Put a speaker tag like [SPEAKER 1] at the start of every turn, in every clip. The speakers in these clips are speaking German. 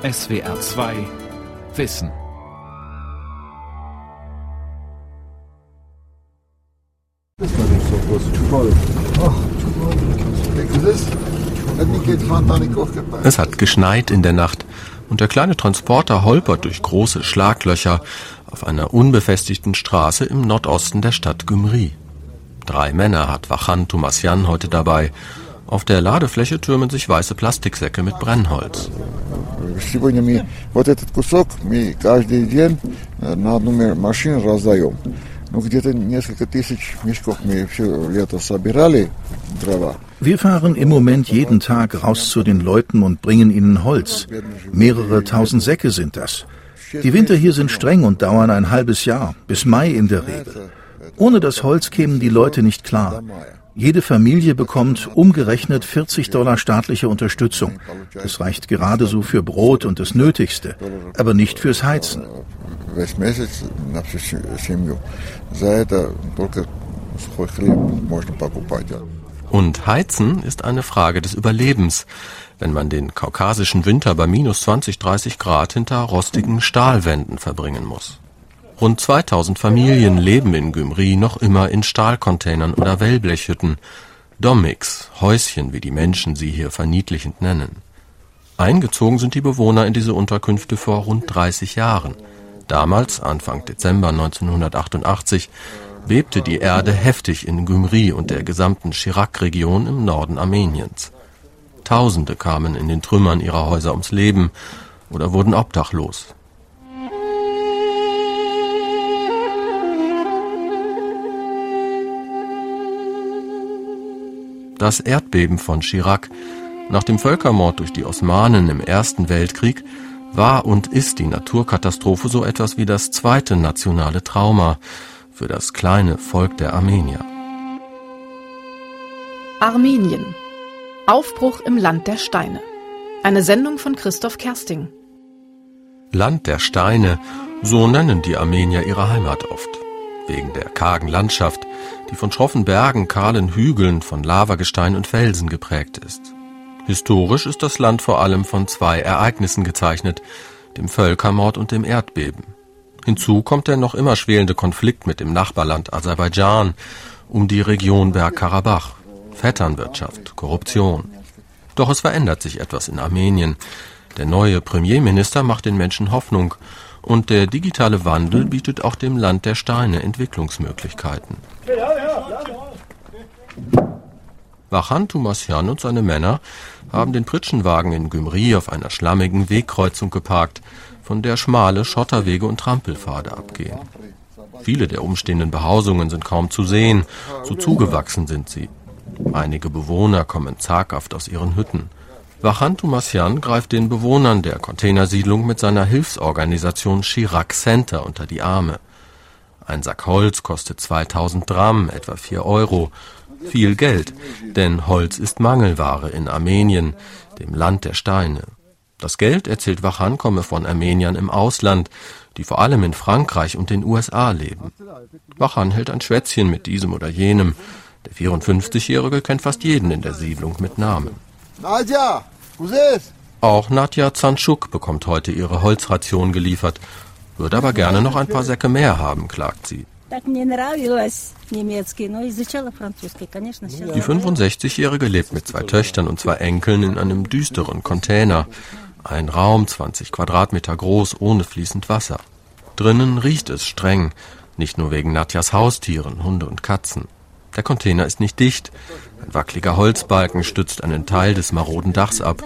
[SPEAKER 1] SWR 2 Wissen.
[SPEAKER 2] Es hat geschneit in der Nacht und der kleine Transporter holpert durch große Schlaglöcher auf einer unbefestigten Straße im Nordosten der Stadt Gymri. Drei Männer hat Wachan Tomasian heute dabei. Auf der Ladefläche türmen sich weiße Plastiksäcke mit Brennholz.
[SPEAKER 3] Wir fahren im Moment jeden Tag raus zu den Leuten und bringen ihnen Holz. Mehrere tausend Säcke sind das. Die Winter hier sind streng und dauern ein halbes Jahr, bis Mai in der Regel. Ohne das Holz kämen die Leute nicht klar. Jede Familie bekommt umgerechnet 40 Dollar staatliche Unterstützung. Das reicht gerade so für Brot und das Nötigste, aber nicht fürs Heizen.
[SPEAKER 2] Und Heizen ist eine Frage des Überlebens, wenn man den kaukasischen Winter bei minus 20, 30 Grad hinter rostigen Stahlwänden verbringen muss. Rund 2000 Familien leben in Gymri noch immer in Stahlcontainern oder Wellblechhütten. Domics, Häuschen, wie die Menschen sie hier verniedlichend nennen. Eingezogen sind die Bewohner in diese Unterkünfte vor rund 30 Jahren. Damals, Anfang Dezember 1988, bebte die Erde heftig in Gymri und der gesamten Chirac-Region im Norden Armeniens. Tausende kamen in den Trümmern ihrer Häuser ums Leben oder wurden obdachlos. Das Erdbeben von Chirac nach dem Völkermord durch die Osmanen im Ersten Weltkrieg war und ist die Naturkatastrophe so etwas wie das zweite nationale Trauma für das kleine Volk der Armenier.
[SPEAKER 4] Armenien. Aufbruch im Land der Steine. Eine Sendung von Christoph Kersting.
[SPEAKER 2] Land der Steine, so nennen die Armenier ihre Heimat oft wegen der kargen Landschaft, die von schroffen Bergen, kahlen Hügeln, von Lavagestein und Felsen geprägt ist. Historisch ist das Land vor allem von zwei Ereignissen gezeichnet, dem Völkermord und dem Erdbeben. Hinzu kommt der noch immer schwelende Konflikt mit dem Nachbarland Aserbaidschan um die Region Bergkarabach, Vetternwirtschaft, Korruption. Doch es verändert sich etwas in Armenien. Der neue Premierminister macht den Menschen Hoffnung und der digitale Wandel bietet auch dem Land der Steine Entwicklungsmöglichkeiten. Wachan Tumasyan und seine Männer haben den Pritschenwagen in Gymri auf einer schlammigen Wegkreuzung geparkt, von der schmale Schotterwege und Trampelpfade abgehen. Viele der umstehenden Behausungen sind kaum zu sehen, so zugewachsen sind sie. Einige Bewohner kommen zaghaft aus ihren Hütten. Wachantu Masjan greift den Bewohnern der Containersiedlung mit seiner Hilfsorganisation Chirac Center unter die Arme. Ein Sack Holz kostet 2000 Dramm, etwa 4 Euro. Viel Geld, denn Holz ist Mangelware in Armenien, dem Land der Steine. Das Geld, erzählt Wachan, komme von Armeniern im Ausland, die vor allem in Frankreich und den USA leben. Wachan hält ein Schwätzchen mit diesem oder jenem. Der 54-Jährige kennt fast jeden in der Siedlung mit Namen. Nadja, Auch Nadja Zanschuk bekommt heute ihre Holzration geliefert, würde aber gerne noch ein paar Säcke mehr haben, klagt sie. Die 65-Jährige lebt mit zwei Töchtern und zwei Enkeln in einem düsteren Container. Ein Raum 20 Quadratmeter groß, ohne fließend Wasser. Drinnen riecht es streng, nicht nur wegen Nadjas Haustieren, Hunde und Katzen. Der Container ist nicht dicht. Ein wackeliger Holzbalken stützt einen Teil des maroden Dachs ab,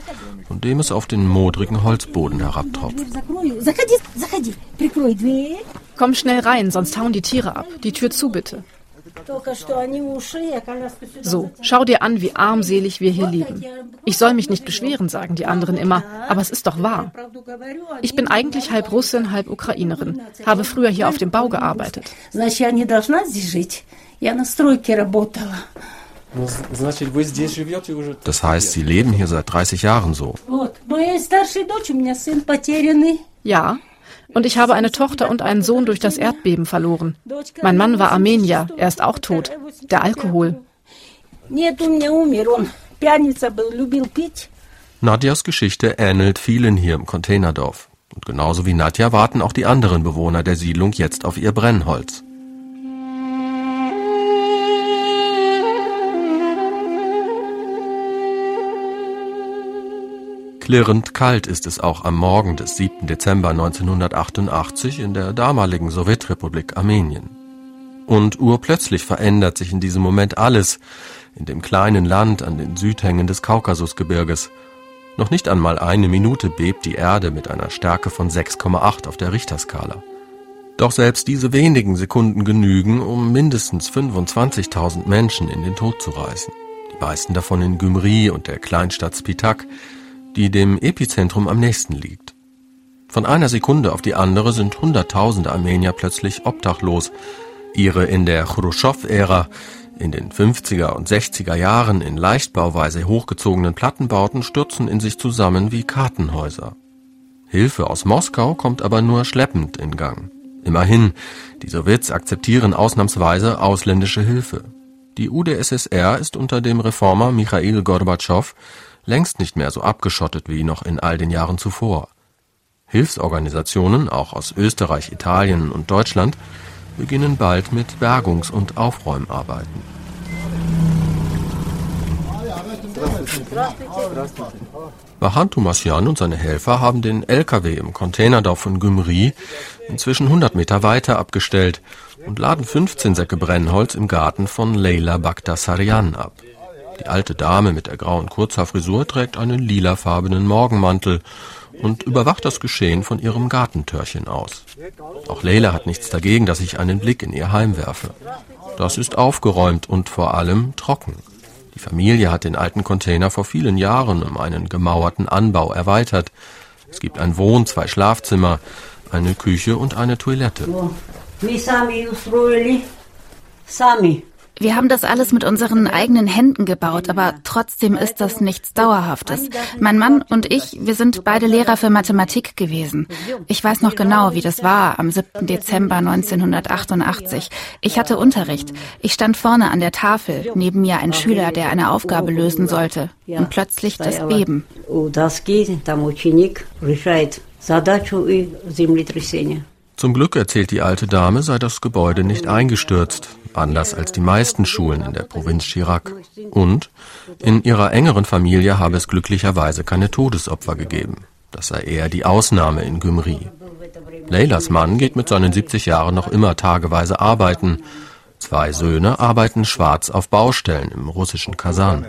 [SPEAKER 2] von dem es auf den modrigen Holzboden herabtropft.
[SPEAKER 4] Komm schnell rein, sonst hauen die Tiere ab. Die Tür zu, bitte. So, schau dir an, wie armselig wir hier leben. Ich soll mich nicht beschweren, sagen die anderen immer, aber es ist doch wahr. Ich bin eigentlich halb Russin, halb Ukrainerin, habe früher hier auf dem Bau gearbeitet.
[SPEAKER 2] Das heißt, Sie leben hier seit 30 Jahren so.
[SPEAKER 4] Ja, und ich habe eine Tochter und einen Sohn durch das Erdbeben verloren. Mein Mann war Armenier, er ist auch tot. Der Alkohol.
[SPEAKER 2] Nadjas Geschichte ähnelt vielen hier im Containerdorf. Und genauso wie Nadja warten auch die anderen Bewohner der Siedlung jetzt auf ihr Brennholz. Klirrend kalt ist es auch am Morgen des 7. Dezember 1988 in der damaligen Sowjetrepublik Armenien. Und urplötzlich verändert sich in diesem Moment alles in dem kleinen Land an den Südhängen des Kaukasusgebirges. Noch nicht einmal eine Minute bebt die Erde mit einer Stärke von 6,8 auf der Richterskala. Doch selbst diese wenigen Sekunden genügen, um mindestens 25.000 Menschen in den Tod zu reißen. Die meisten davon in Gümri und der Kleinstadt Spitak, die dem Epizentrum am nächsten liegt. Von einer Sekunde auf die andere sind Hunderttausende Armenier plötzlich obdachlos. Ihre in der Khrushchev-Ära in den 50er und 60er Jahren in Leichtbauweise hochgezogenen Plattenbauten stürzen in sich zusammen wie Kartenhäuser. Hilfe aus Moskau kommt aber nur schleppend in Gang. Immerhin, die Sowjets akzeptieren ausnahmsweise ausländische Hilfe. Die UdSSR ist unter dem Reformer Michail Gorbatschow längst nicht mehr so abgeschottet wie noch in all den Jahren zuvor. Hilfsorganisationen, auch aus Österreich, Italien und Deutschland, beginnen bald mit Bergungs- und Aufräumarbeiten. Bahan Tumasian und seine Helfer haben den LKW im Containerdorf von Gümri inzwischen 100 Meter weiter abgestellt und laden 15 Säcke Brennholz im Garten von Leila Bagdasarian ab. Die alte Dame mit der grauen Kurzhaarfrisur trägt einen lilafarbenen Morgenmantel und überwacht das Geschehen von ihrem Gartentörchen aus. Auch Leila hat nichts dagegen, dass ich einen Blick in ihr Heim werfe. Das ist aufgeräumt und vor allem trocken. Die Familie hat den alten Container vor vielen Jahren um einen gemauerten Anbau erweitert. Es gibt ein Wohn-, zwei Schlafzimmer, eine Küche und eine Toilette.
[SPEAKER 5] Wir haben das alles mit unseren eigenen Händen gebaut, aber trotzdem ist das nichts Dauerhaftes. Mein Mann und ich, wir sind beide Lehrer für Mathematik gewesen. Ich weiß noch genau, wie das war am 7. Dezember 1988. Ich hatte Unterricht. Ich stand vorne an der Tafel, neben mir ein Schüler, der eine Aufgabe lösen sollte. Und plötzlich das Beben.
[SPEAKER 2] Zum Glück erzählt die alte Dame, sei das Gebäude nicht eingestürzt anders als die meisten Schulen in der Provinz Chirac. Und in ihrer engeren Familie habe es glücklicherweise keine Todesopfer gegeben. Das sei eher die Ausnahme in Gümri. Leylas Mann geht mit seinen 70 Jahren noch immer tageweise arbeiten. Zwei Söhne arbeiten schwarz auf Baustellen im russischen Kasan.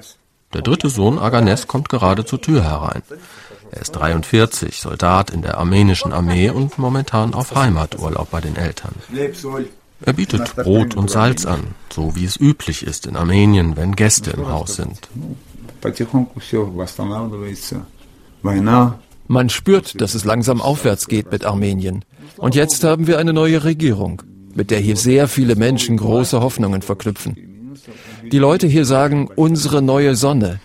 [SPEAKER 2] Der dritte Sohn Aganes kommt gerade zur Tür herein. Er ist 43, Soldat in der armenischen Armee und momentan auf Heimaturlaub bei den Eltern. Er bietet Brot und Salz an, so wie es üblich ist in Armenien, wenn Gäste im Haus sind.
[SPEAKER 1] Man spürt, dass es langsam aufwärts geht mit Armenien. Und jetzt haben wir eine neue Regierung, mit der hier sehr viele Menschen große Hoffnungen verknüpfen. Die Leute hier sagen, unsere neue Sonne.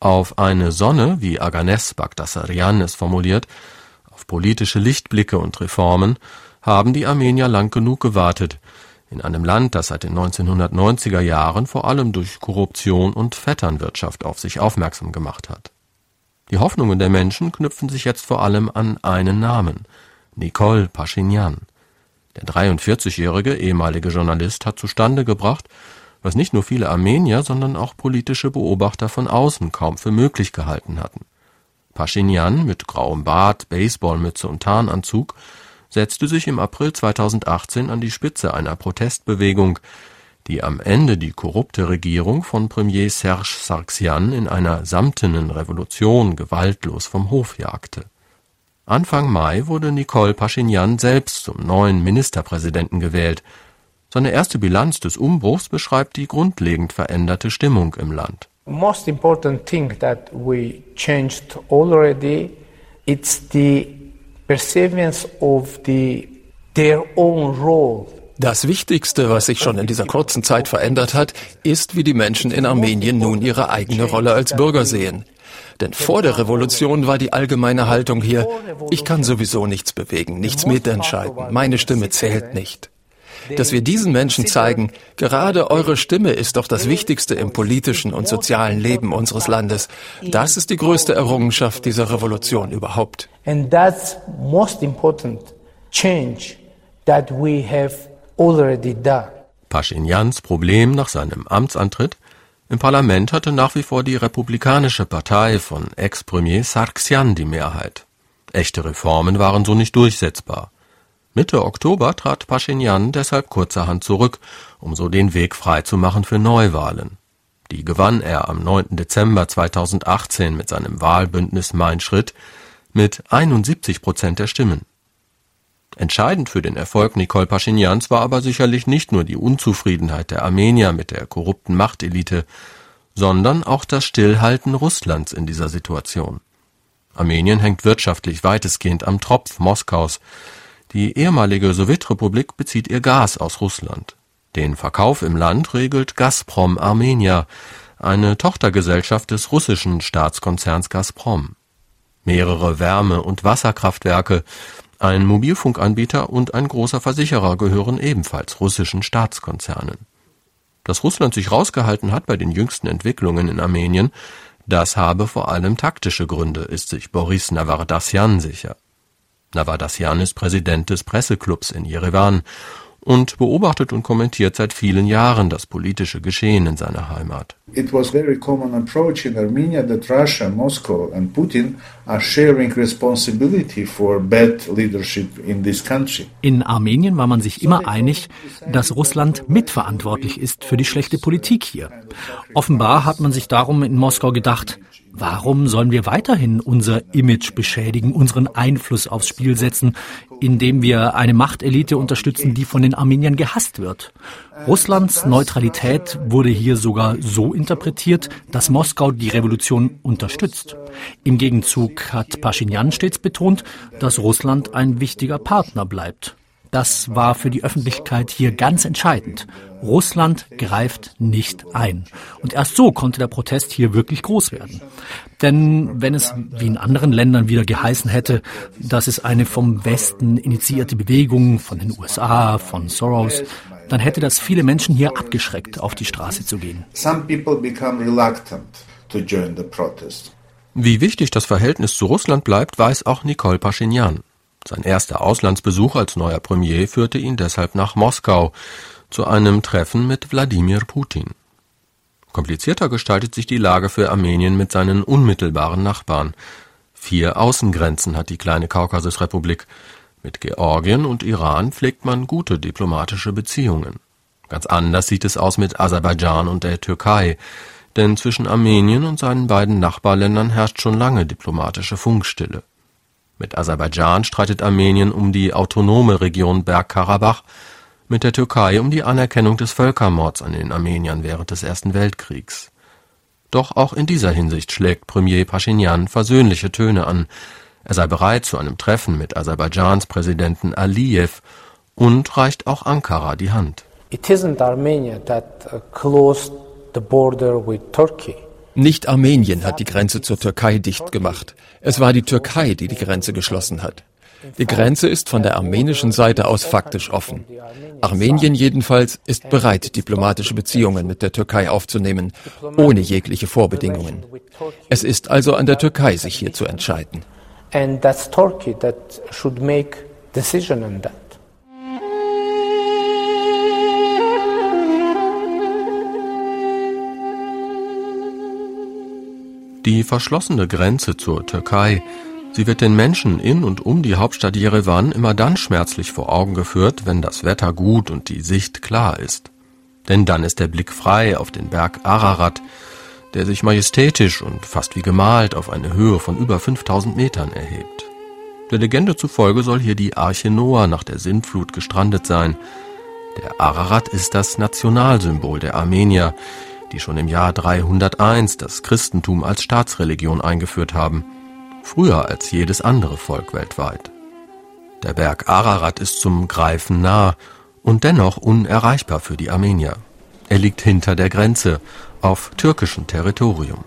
[SPEAKER 2] Auf eine Sonne, wie Aganes Bagdasarian es formuliert, politische Lichtblicke und Reformen haben die Armenier lang genug gewartet, in einem Land, das seit den 1990er Jahren vor allem durch Korruption und Vetternwirtschaft auf sich aufmerksam gemacht hat. Die Hoffnungen der Menschen knüpfen sich jetzt vor allem an einen Namen, Nicole Pashinyan. Der 43-jährige ehemalige Journalist hat zustande gebracht, was nicht nur viele Armenier, sondern auch politische Beobachter von außen kaum für möglich gehalten hatten. Pashinyan mit grauem Bart, Baseballmütze und Tarnanzug setzte sich im April 2018 an die Spitze einer Protestbewegung, die am Ende die korrupte Regierung von Premier Serge Sargsyan in einer samtenen Revolution gewaltlos vom Hof jagte. Anfang Mai wurde Nicole Pashinyan selbst zum neuen Ministerpräsidenten gewählt. Seine erste Bilanz des Umbruchs beschreibt die grundlegend veränderte Stimmung im Land
[SPEAKER 6] most important thing that we changed already it's the perceivance of the their own role
[SPEAKER 1] das Wichtigste, was sich schon in dieser kurzen Zeit verändert hat, ist, wie die Menschen in Armenien nun ihre eigene Rolle als Bürger sehen. Denn vor der Revolution war die allgemeine Haltung hier, ich kann sowieso nichts bewegen, nichts mitentscheiden, meine Stimme zählt nicht. dass wir diesen Menschen zeigen, gerade eure Stimme ist doch das Wichtigste im politischen und sozialen Leben unseres Landes. Das ist die größte Errungenschaft dieser Revolution überhaupt.
[SPEAKER 6] And that's most important change that we have already done.
[SPEAKER 2] Paschinyans Problem nach seinem Amtsantritt im Parlament hatte nach wie vor die Republikanische Partei von Ex-Premier Sargsyan die Mehrheit. Echte Reformen waren so nicht durchsetzbar. Mitte Oktober trat Pashinyan deshalb kurzerhand zurück, um so den Weg freizumachen für Neuwahlen. Die gewann er am 9. Dezember 2018 mit seinem Wahlbündnis Mein Schritt mit 71 Prozent der Stimmen. Entscheidend für den Erfolg Nicole Paschinyans war aber sicherlich nicht nur die Unzufriedenheit der Armenier mit der korrupten Machtelite, sondern auch das Stillhalten Russlands in dieser Situation. Armenien hängt wirtschaftlich weitestgehend am Tropf Moskaus. Die ehemalige Sowjetrepublik bezieht ihr Gas aus Russland. Den Verkauf im Land regelt Gazprom Armenia, eine Tochtergesellschaft des russischen Staatskonzerns Gazprom. Mehrere Wärme- und Wasserkraftwerke ein Mobilfunkanbieter und ein großer Versicherer gehören ebenfalls russischen Staatskonzernen. Dass Russland sich rausgehalten hat bei den jüngsten Entwicklungen in Armenien, das habe vor allem taktische Gründe, ist sich Boris Navardasyan sicher. Navardasyan ist Präsident des Presseclubs in Jerewan und beobachtet und kommentiert seit vielen Jahren das politische Geschehen in seiner Heimat.
[SPEAKER 7] It was very common approach in Armenia that Russia, Moscow and Putin are sharing responsibility for bad leadership in this country.
[SPEAKER 8] In Armenien war man sich immer einig, dass Russland mitverantwortlich ist für die schlechte Politik hier. Offenbar hat man sich darum in Moskau gedacht, Warum sollen wir weiterhin unser Image beschädigen, unseren Einfluss aufs Spiel setzen, indem wir eine Machtelite unterstützen, die von den Armeniern gehasst wird? Russlands Neutralität wurde hier sogar so interpretiert, dass Moskau die Revolution unterstützt. Im Gegenzug hat Pashinyan stets betont, dass Russland ein wichtiger Partner bleibt. Das war für die Öffentlichkeit hier ganz entscheidend. Russland greift nicht ein. Und erst so konnte der Protest hier wirklich groß werden. Denn wenn es wie in anderen Ländern wieder geheißen hätte, dass es eine vom Westen initiierte Bewegung von den USA, von Soros, dann hätte das viele Menschen hier abgeschreckt, auf die Straße zu gehen.
[SPEAKER 2] Wie wichtig das Verhältnis zu Russland bleibt, weiß auch Nicole Pashinyan. Sein erster Auslandsbesuch als neuer Premier führte ihn deshalb nach Moskau zu einem Treffen mit Wladimir Putin. Komplizierter gestaltet sich die Lage für Armenien mit seinen unmittelbaren Nachbarn. Vier Außengrenzen hat die kleine Kaukasusrepublik. Mit Georgien und Iran pflegt man gute diplomatische Beziehungen. Ganz anders sieht es aus mit Aserbaidschan und der Türkei, denn zwischen Armenien und seinen beiden Nachbarländern herrscht schon lange diplomatische Funkstille. Mit Aserbaidschan streitet Armenien um die autonome Region Bergkarabach, mit der Türkei um die Anerkennung des Völkermords an den Armeniern während des Ersten Weltkriegs. Doch auch in dieser Hinsicht schlägt Premier Pashinyan versöhnliche Töne an. Er sei bereit zu einem Treffen mit Aserbaidschans Präsidenten Aliyev und reicht auch Ankara die Hand.
[SPEAKER 6] It isn't Armenia that uh, closed the border with Turkey.
[SPEAKER 1] Nicht Armenien hat die Grenze zur Türkei dicht gemacht. Es war die Türkei, die die Grenze geschlossen hat. Die Grenze ist von der armenischen Seite aus faktisch offen. Armenien jedenfalls ist bereit, diplomatische Beziehungen mit der Türkei aufzunehmen, ohne jegliche Vorbedingungen. Es ist also an der Türkei, sich hier zu entscheiden.
[SPEAKER 6] And that's Turkey that should make decision on that.
[SPEAKER 2] Die verschlossene Grenze zur Türkei, sie wird den Menschen in und um die Hauptstadt Jerewan immer dann schmerzlich vor Augen geführt, wenn das Wetter gut und die Sicht klar ist. Denn dann ist der Blick frei auf den Berg Ararat, der sich majestätisch und fast wie gemalt auf eine Höhe von über 5000 Metern erhebt. Der Legende zufolge soll hier die Arche Noah nach der Sintflut gestrandet sein. Der Ararat ist das Nationalsymbol der Armenier, die schon im Jahr 301 das Christentum als Staatsreligion eingeführt haben, früher als jedes andere Volk weltweit. Der Berg Ararat ist zum Greifen nah und dennoch unerreichbar für die Armenier. Er liegt hinter der Grenze, auf türkischem Territorium.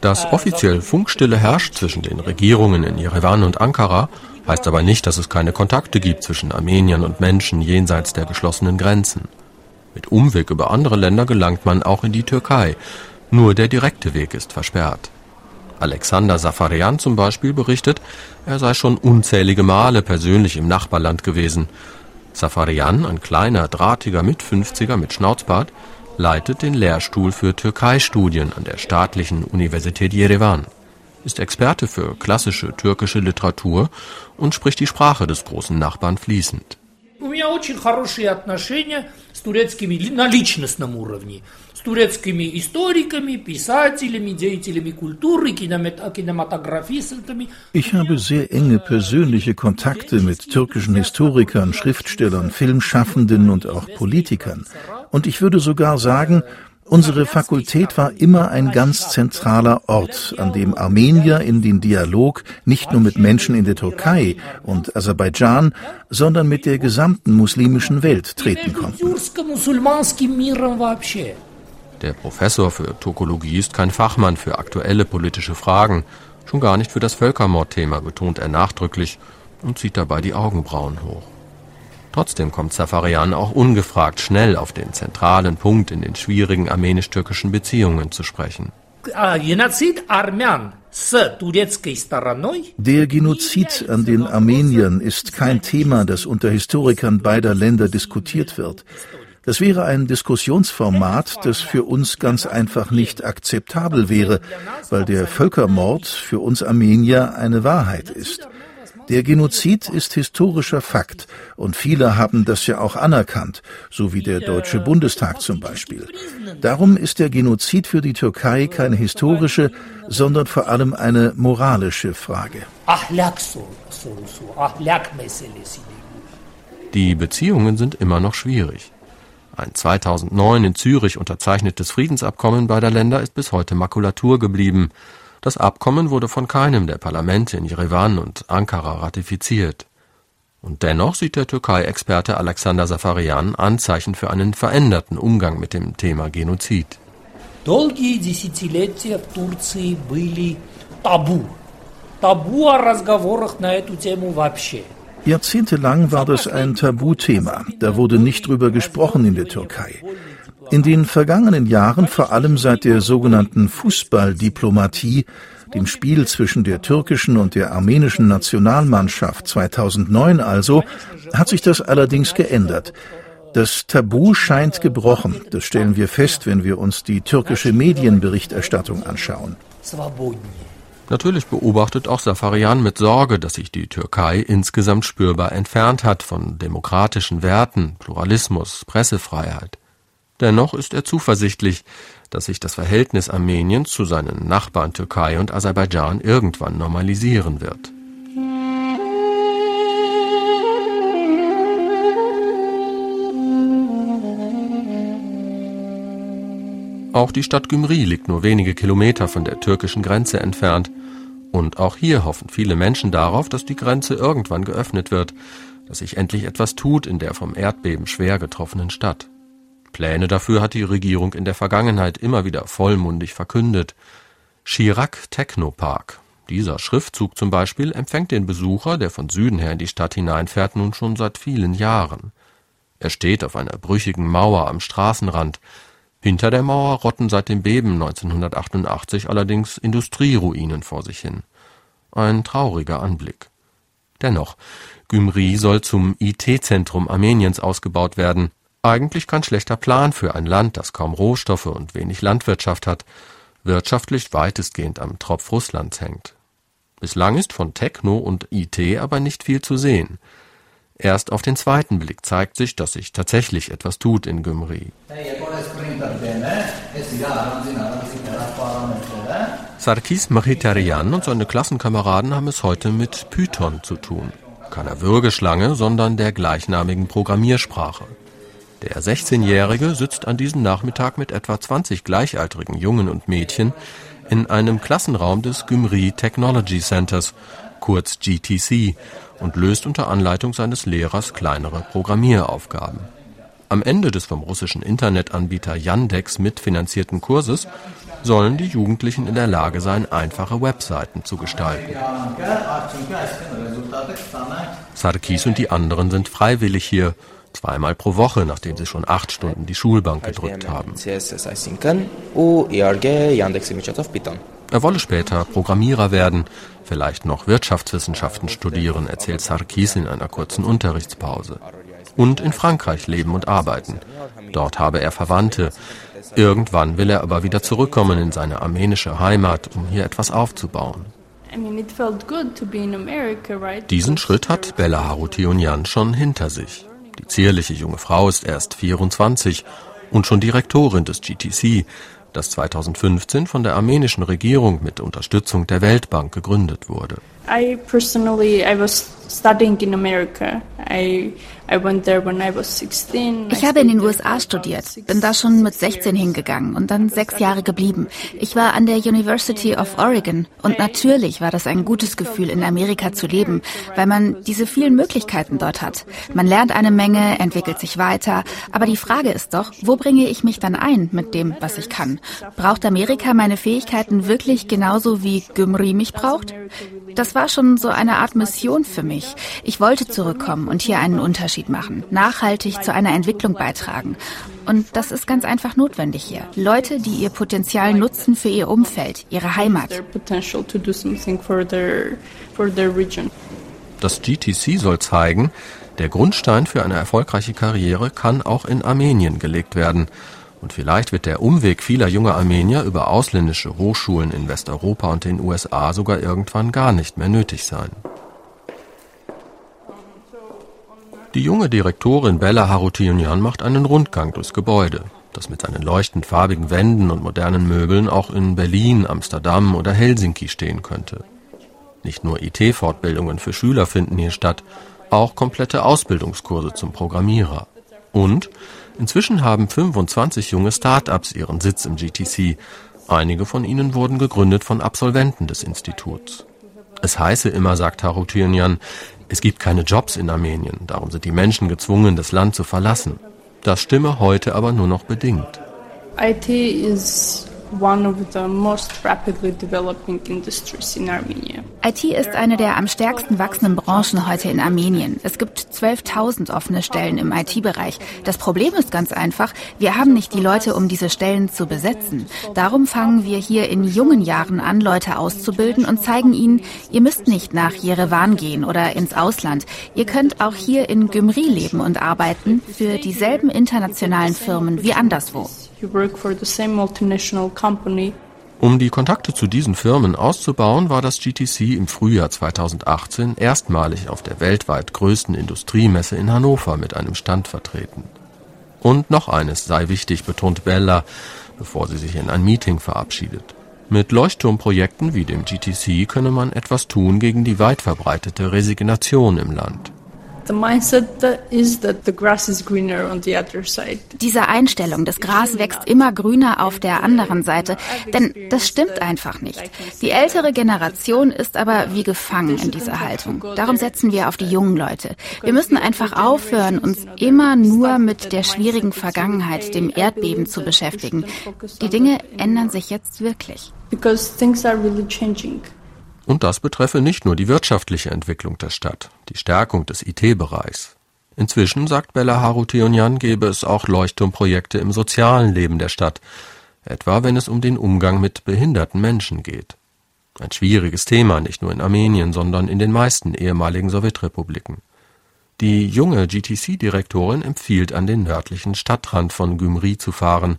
[SPEAKER 2] Dass offiziell Funkstille herrscht zwischen den Regierungen in Jerewan und Ankara, heißt aber nicht, dass es keine Kontakte gibt zwischen Armeniern und Menschen jenseits der geschlossenen Grenzen. Mit Umweg über andere Länder gelangt man auch in die Türkei, nur der direkte Weg ist versperrt. Alexander Safarian zum Beispiel berichtet, er sei schon unzählige Male persönlich im Nachbarland gewesen. Safarian, ein kleiner, drahtiger Mit-50er mit Schnauzbart, leitet den Lehrstuhl für Türkei-Studien an der staatlichen Universität Jerewan, ist Experte für klassische türkische Literatur und spricht die Sprache des großen Nachbarn fließend. У меня очень хорошие отношения с турецкими на личностном уровне турецкими историками, писателями, деятелями культуры, кинематографистами.
[SPEAKER 3] Ich habe sehr enge persönliche Kontakte mit türkischen Historikern, Schriftstellern, Filmschaffenden und auch Politikern. Und ich würde sogar sagen, Unsere Fakultät war immer ein ganz zentraler Ort, an dem Armenier in den Dialog nicht nur mit Menschen in der Türkei und Aserbaidschan, sondern mit der gesamten muslimischen Welt treten konnten.
[SPEAKER 2] Der Professor für Turkologie ist kein Fachmann für aktuelle politische Fragen, schon gar nicht für das Völkermordthema, betont er nachdrücklich und zieht dabei die Augenbrauen hoch. Trotzdem kommt Zafarian auch ungefragt schnell auf den zentralen Punkt in den schwierigen armenisch-türkischen Beziehungen zu sprechen.
[SPEAKER 3] Der Genozid an den Armeniern ist kein Thema, das unter Historikern beider Länder diskutiert wird. Das wäre ein Diskussionsformat, das für uns ganz einfach nicht akzeptabel wäre, weil der Völkermord für uns Armenier eine Wahrheit ist. Der Genozid ist historischer Fakt und viele haben das ja auch anerkannt, so wie der Deutsche Bundestag zum Beispiel. Darum ist der Genozid für die Türkei keine historische, sondern vor allem eine moralische Frage.
[SPEAKER 2] Die Beziehungen sind immer noch schwierig. Ein 2009 in Zürich unterzeichnetes Friedensabkommen beider Länder ist bis heute Makulatur geblieben. Das Abkommen wurde von keinem der Parlamente in Jerewan und Ankara ratifiziert. Und dennoch sieht der Türkei-Experte Alexander Safarian Anzeichen für einen veränderten Umgang mit dem Thema Genozid. Долгие десятилетия в Турции были табу. Табу о разговорах на эту тему вообще.
[SPEAKER 3] Jahrzehntelang war das ein Tabuthema. Da wurde nicht drüber gesprochen in der Türkei. In den vergangenen Jahren, vor allem seit der sogenannten Fußballdiplomatie, dem Spiel zwischen der türkischen und der armenischen Nationalmannschaft 2009 also, hat sich das allerdings geändert. Das Tabu scheint gebrochen. Das stellen wir fest, wenn wir uns die türkische Medienberichterstattung anschauen.
[SPEAKER 2] Natürlich beobachtet auch Safarian mit Sorge, dass sich die Türkei insgesamt spürbar entfernt hat von demokratischen Werten, Pluralismus, Pressefreiheit. Dennoch ist er zuversichtlich, dass sich das Verhältnis Armeniens zu seinen Nachbarn Türkei und Aserbaidschan irgendwann normalisieren wird. Auch die Stadt Gümri liegt nur wenige Kilometer von der türkischen Grenze entfernt. Und auch hier hoffen viele Menschen darauf, dass die Grenze irgendwann geöffnet wird, dass sich endlich etwas tut in der vom Erdbeben schwer getroffenen Stadt. Pläne dafür hat die Regierung in der Vergangenheit immer wieder vollmundig verkündet. Chirac Technopark. Dieser Schriftzug zum Beispiel empfängt den Besucher, der von Süden her in die Stadt hineinfährt, nun schon seit vielen Jahren. Er steht auf einer brüchigen Mauer am Straßenrand, hinter der Mauer rotten seit dem Beben 1988 allerdings Industrieruinen vor sich hin. Ein trauriger Anblick. Dennoch, Gymri soll zum IT-Zentrum Armeniens ausgebaut werden. Eigentlich kein schlechter Plan für ein Land, das kaum Rohstoffe und wenig Landwirtschaft hat, wirtschaftlich weitestgehend am Tropf Russlands hängt. Bislang ist von Techno und IT aber nicht viel zu sehen. Erst auf den zweiten Blick zeigt sich, dass sich tatsächlich etwas tut in Gymri. Sarkis Machitarian und seine Klassenkameraden haben es heute mit Python zu tun. Keiner Würgeschlange, sondern der gleichnamigen Programmiersprache. Der 16-Jährige sitzt an diesem Nachmittag mit etwa 20 gleichaltrigen Jungen und Mädchen in einem Klassenraum des Gymri Technology Centers, kurz GTC, und löst unter Anleitung seines Lehrers kleinere Programmieraufgaben. Am Ende des vom russischen Internetanbieter Yandex mitfinanzierten Kurses sollen die Jugendlichen in der Lage sein, einfache Webseiten zu gestalten. Sarkis und die anderen sind freiwillig hier, zweimal pro Woche, nachdem sie schon acht Stunden die Schulbank gedrückt haben. Er wolle später Programmierer werden, vielleicht noch Wirtschaftswissenschaften studieren, erzählt Sarkis in einer kurzen Unterrichtspause. Und in Frankreich leben und arbeiten. Dort habe er Verwandte. Irgendwann will er aber wieder zurückkommen in seine armenische Heimat, um hier etwas aufzubauen. Diesen Schritt hat Bella Harutiunian schon hinter sich. Die zierliche junge Frau ist erst 24 und schon Direktorin des GTC, das 2015 von der armenischen Regierung mit Unterstützung der Weltbank gegründet wurde.
[SPEAKER 9] I personally I was studying in America. I
[SPEAKER 5] ich habe in den USA studiert, bin da schon mit 16 hingegangen und dann sechs Jahre geblieben. Ich war an der University of Oregon und natürlich war das ein gutes Gefühl, in Amerika zu leben, weil man diese vielen Möglichkeiten dort hat. Man lernt eine Menge, entwickelt sich weiter, aber die Frage ist doch, wo bringe ich mich dann ein mit dem, was ich kann? Braucht Amerika meine Fähigkeiten wirklich genauso wie Gymri mich braucht? Das war schon so eine Art Mission für mich. Ich wollte zurückkommen und hier einen Unterschied machen, nachhaltig zu einer Entwicklung beitragen. Und das ist ganz einfach notwendig hier. Leute, die ihr Potenzial nutzen für ihr Umfeld, ihre Heimat.
[SPEAKER 2] Das GTC soll zeigen, der Grundstein für eine erfolgreiche Karriere kann auch in Armenien gelegt werden. Und vielleicht wird der Umweg vieler junger Armenier über ausländische Hochschulen in Westeuropa und den USA sogar irgendwann gar nicht mehr nötig sein. Die junge Direktorin Bella Harutiunian macht einen Rundgang durchs Gebäude, das mit seinen leuchtend farbigen Wänden und modernen Möbeln auch in Berlin, Amsterdam oder Helsinki stehen könnte. Nicht nur IT-Fortbildungen für Schüler finden hier statt, auch komplette Ausbildungskurse zum Programmierer. Und inzwischen haben 25 junge Start-ups ihren Sitz im GTC. Einige von ihnen wurden gegründet von Absolventen des Instituts. Es heiße immer, sagt Harutiunian, es gibt keine Jobs in Armenien, darum sind die Menschen gezwungen, das Land zu verlassen. Das stimme heute aber nur noch bedingt.
[SPEAKER 9] IT is one of the most rapidly developing industries in Armenia.
[SPEAKER 5] IT ist eine der am stärksten wachsenden Branchen heute in Armenien. Es gibt 12.000 offene Stellen im IT-Bereich. Das Problem ist ganz einfach, wir haben nicht die Leute, um diese Stellen zu besetzen. Darum fangen wir hier in jungen Jahren an, Leute auszubilden und zeigen ihnen, ihr müsst nicht nach Jerewan gehen oder ins Ausland. Ihr könnt auch hier in Gymri leben und arbeiten für dieselben internationalen Firmen wie anderswo.
[SPEAKER 2] Um die Kontakte zu diesen Firmen auszubauen, war das GTC im Frühjahr 2018 erstmalig auf der weltweit größten Industriemesse in Hannover mit einem Stand vertreten. Und noch eines sei wichtig, betont Bella, bevor sie sich in ein Meeting verabschiedet. Mit Leuchtturmprojekten wie dem GTC könne man etwas tun gegen die weit verbreitete Resignation im Land.
[SPEAKER 5] Diese Einstellung, das Gras wächst immer grüner auf der anderen Seite, denn das stimmt einfach nicht. Die ältere Generation ist aber wie gefangen in dieser Haltung. Darum setzen wir auf die jungen Leute. Wir müssen einfach aufhören, uns immer nur mit der schwierigen Vergangenheit, dem Erdbeben zu beschäftigen. Die Dinge ändern sich jetzt wirklich.
[SPEAKER 9] Because things are really changing.
[SPEAKER 2] Und das betreffe nicht nur die wirtschaftliche Entwicklung der Stadt, die Stärkung des IT-Bereichs. Inzwischen, sagt Bella Harutiunian, gebe es auch Leuchtturmprojekte im sozialen Leben der Stadt, etwa wenn es um den Umgang mit behinderten Menschen geht. Ein schwieriges Thema, nicht nur in Armenien, sondern in den meisten ehemaligen Sowjetrepubliken. Die junge GTC-Direktorin empfiehlt, an den nördlichen Stadtrand von Gymri zu fahren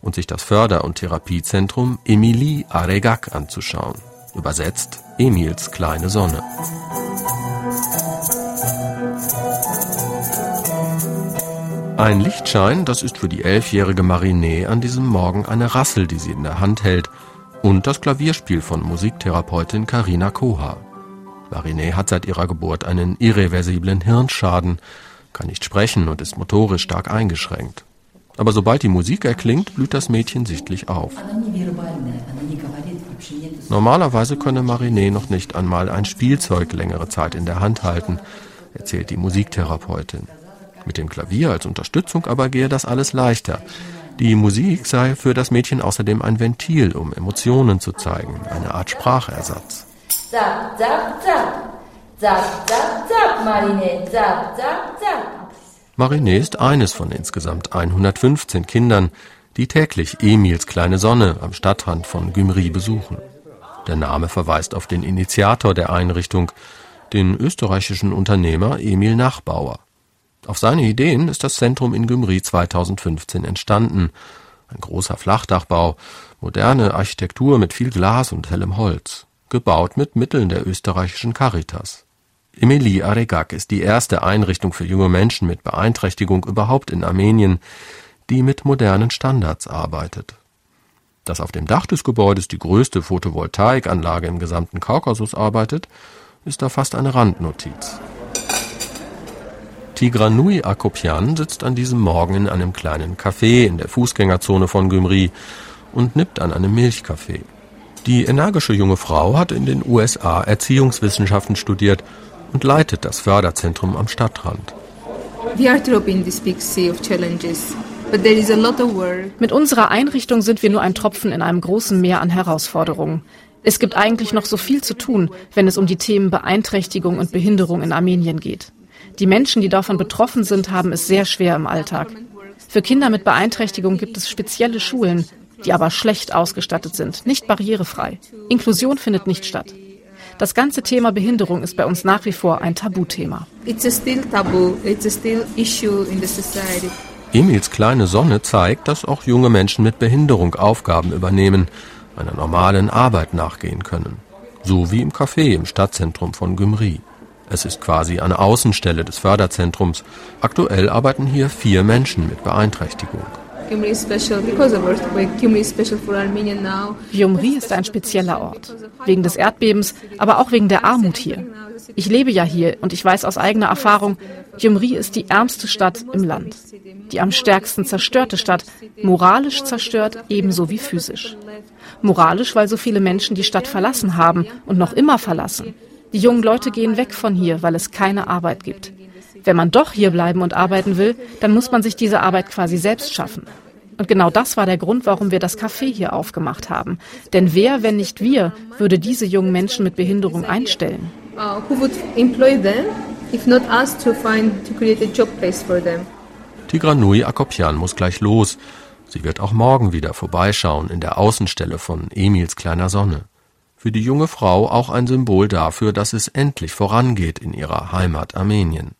[SPEAKER 2] und sich das Förder- und Therapiezentrum Emilie Aregak anzuschauen. Übersetzt Emils kleine Sonne. Ein Lichtschein, das ist für die elfjährige Marinée an diesem Morgen eine Rassel, die sie in der Hand hält, und das Klavierspiel von Musiktherapeutin Karina Koha. Marinée hat seit ihrer Geburt einen irreversiblen Hirnschaden, kann nicht sprechen und ist motorisch stark eingeschränkt. Aber sobald die Musik erklingt, blüht das Mädchen sichtlich auf. Normalerweise könne Marinée noch nicht einmal ein Spielzeug längere Zeit in der Hand halten, erzählt die Musiktherapeutin. Mit dem Klavier als Unterstützung aber gehe das alles leichter. Die Musik sei für das Mädchen außerdem ein Ventil, um Emotionen zu zeigen, eine Art Sprachersatz. Zap, zap, zap. Zap, zap, zap, Marine. Zap, zap, zap. Marine ist eines von insgesamt 115 Kindern, die täglich Emils kleine Sonne am Stadtrand von Gümri besuchen. Der Name verweist auf den Initiator der Einrichtung, den österreichischen Unternehmer Emil Nachbauer. Auf seine Ideen ist das Zentrum in Gümri 2015 entstanden. Ein großer Flachdachbau, moderne Architektur mit viel Glas und hellem Holz, gebaut mit Mitteln der österreichischen Caritas. Emilie Aregak ist die erste Einrichtung für junge Menschen mit Beeinträchtigung überhaupt in Armenien, die mit modernen Standards arbeitet. Dass auf dem Dach des Gebäudes die größte Photovoltaikanlage im gesamten Kaukasus arbeitet, ist da fast eine Randnotiz. Tigranui Akopian sitzt an diesem Morgen in einem kleinen Café in der Fußgängerzone von Gümri und nippt an einem Milchkaffee. Die energische junge Frau hat in den USA Erziehungswissenschaften studiert und leitet das Förderzentrum am Stadtrand.
[SPEAKER 4] Mit unserer Einrichtung sind wir nur ein Tropfen in einem großen Meer an Herausforderungen. Es gibt eigentlich noch so viel zu tun, wenn es um die Themen Beeinträchtigung und Behinderung in Armenien geht. Die Menschen, die davon betroffen sind, haben es sehr schwer im Alltag. Für Kinder mit Beeinträchtigung gibt es spezielle Schulen, die aber schlecht ausgestattet sind, nicht barrierefrei. Inklusion findet nicht statt. Das ganze Thema Behinderung ist bei uns nach wie vor ein Tabuthema.
[SPEAKER 2] Emils kleine Sonne zeigt, dass auch junge Menschen mit Behinderung Aufgaben übernehmen, einer normalen Arbeit nachgehen können. So wie im Café im Stadtzentrum von Gümri. Es ist quasi eine Außenstelle des Förderzentrums. Aktuell arbeiten hier vier Menschen mit Beeinträchtigung.
[SPEAKER 4] Gyumri ist ein spezieller Ort. Wegen des Erdbebens, aber auch wegen der Armut hier. Ich lebe ja hier und ich weiß aus eigener Erfahrung, Gyumri ist die ärmste Stadt im Land. Die am stärksten zerstörte Stadt, moralisch zerstört ebenso wie physisch. Moralisch, weil so viele Menschen die Stadt verlassen haben und noch immer verlassen. Die jungen Leute gehen weg von hier, weil es keine Arbeit gibt. Wenn man doch hier bleiben und arbeiten will, dann muss man sich diese Arbeit quasi selbst schaffen. Und genau das war der Grund, warum wir das Café hier aufgemacht haben. Denn wer, wenn nicht wir, würde diese jungen Menschen mit Behinderung einstellen? Uh,
[SPEAKER 2] Tigranui Akopian muss gleich los. Sie wird auch morgen wieder vorbeischauen in der Außenstelle von Emils kleiner Sonne für die junge Frau auch ein Symbol dafür, dass es endlich vorangeht in ihrer Heimat Armenien